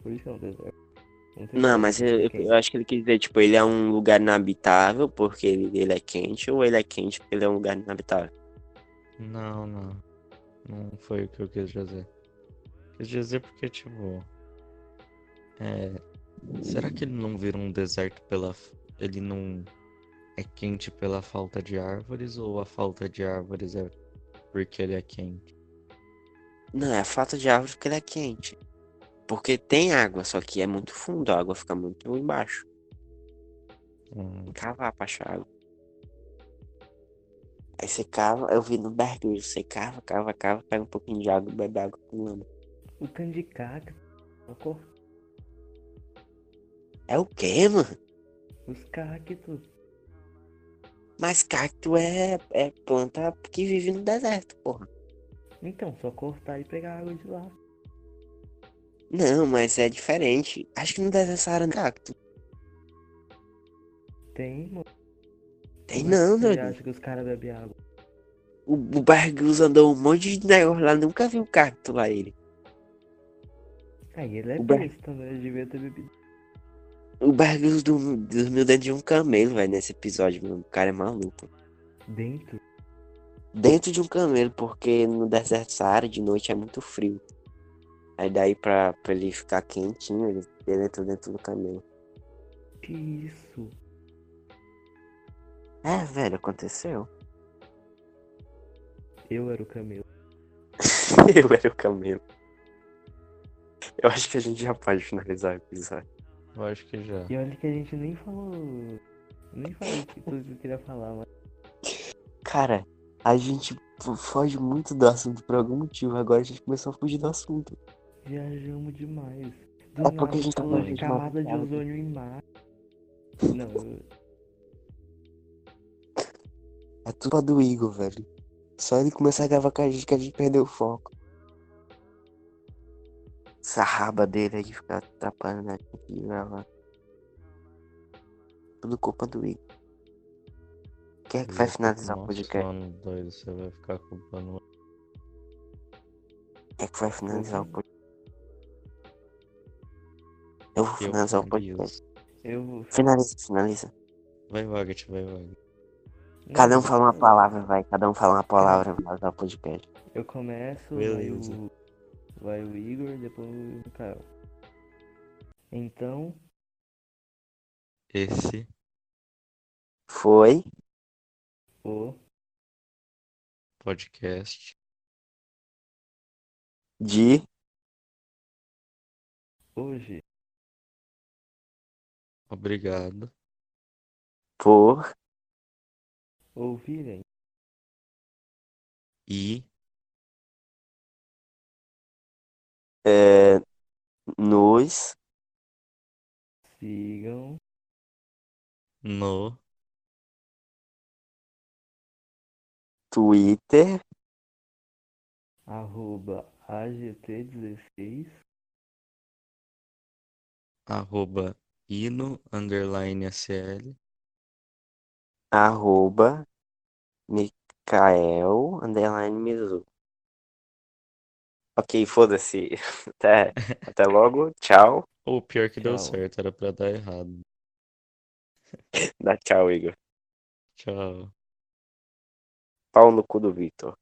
Por isso que é um deserto. Não, mas ser eu, eu- acho que ele quis dizer, tipo, ele é um lugar inabitável porque ele, ele é quente, ou ele é quente porque ele é um lugar inabitável. Não, não. Não foi o que eu quis dizer. Quis dizer porque, tipo. É. Será que ele não vira um deserto pela. Ele não é quente pela falta de árvores ou a falta de árvores é porque ele é quente? Não, é a falta de árvore porque ele é quente. Porque tem água, só que é muito fundo, a água fica muito embaixo. Hum, Cavar pra achar água. Aí você cava, eu vi no Berg, você cava, cava, cava, pega um pouquinho de água e bebe água com lama. O cano de cacto. a cor- É o quê, mano? Os cactos. Mas cacto é, é planta que vive no deserto, porra. Então, só cortar e pegar água de lá. Não, mas é diferente. Acho que no deserto Saara não tem cacto. Tem, mano. Tem que não, doido. acha que os caras bebem água? O, o andou um monte de negócio lá, nunca viu cacto lá ele. Aí ele é O besta, né? Ele devia ter bebido. O Bargus dormiu, dormiu dentro de um camelo, velho, nesse episódio, mano. O cara é maluco. Dentro. Dentro de um camelo, porque no deserto Saara de noite é muito frio. Aí daí pra, pra ele ficar quentinho, ele, ele entrou dentro do camelo. Que isso? É, velho, aconteceu. Eu era o camelo. [laughs] Eu era o camelo. Eu acho que a gente já pode finalizar o episódio. Eu acho que já. E olha que a gente nem falou. Nem falou que tudo que eu queria falar, mas. Cara, a gente foge muito do assunto por algum motivo. Agora a gente começou a fugir do assunto. Viajamos demais. Do É nada, porque a gente tá falando falando de camada de ozônio em mar. Não, eu- É tudo do Igor, velho. Só ele começar a gravar com a gente que a gente perdeu o foco. Essa raba dele aí ficar atrapalhando a gente gravar. Tudo culpa do Igor. Quem é que vai finalizar o podcast? Mano, doido, você vai ficar culpando. Quem é que vai finalizar o Uhum. podcast? Eu vou Eu finalizar o finalizo. podcast. eu vou. Finaliza, finaliza. Vai, Waget, vai, Waget. Cada um fala uma palavra, vai. Cada um fala uma palavra pra finalizar o podcast. Eu começo, Beleza. vai o. Vai o Igor, depois o Mikael. Então, Esse Foi. o podcast de Hoje, obrigado por ouvirem e é, nos. Sigam. No. Twitter. Arroba AGT16 arroba ino underline SL arroba Mikael underline Mizu. Ok, foda-se. [laughs] Até, até logo. Tchau. ou pior que deu Tchau. certo, era pra dar errado. [laughs] Dá tchau, Igor. Tchau. Pau no cu do Vitor.